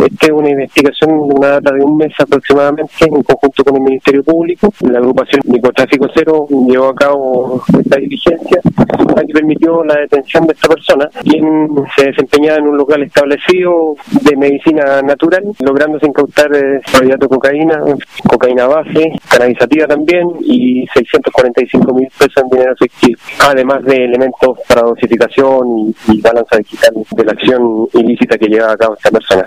Eh, esta es una investigación de una data de un mes aproximadamente en conjunto con el Ministerio Público. La agrupación Microtráfico Cero llevó a cabo esta diligencia que permitió la detención de esta persona, quien se desempeñaba en un local establecido de medicina natural, lográndose incautar eh, de cocaína, cocaína base, canalizativa también y 645 mil pesos en dinero efectivo, además de elementos para dosificación y, y balanza digital de la acción ilícita que lleva a cabo esta persona.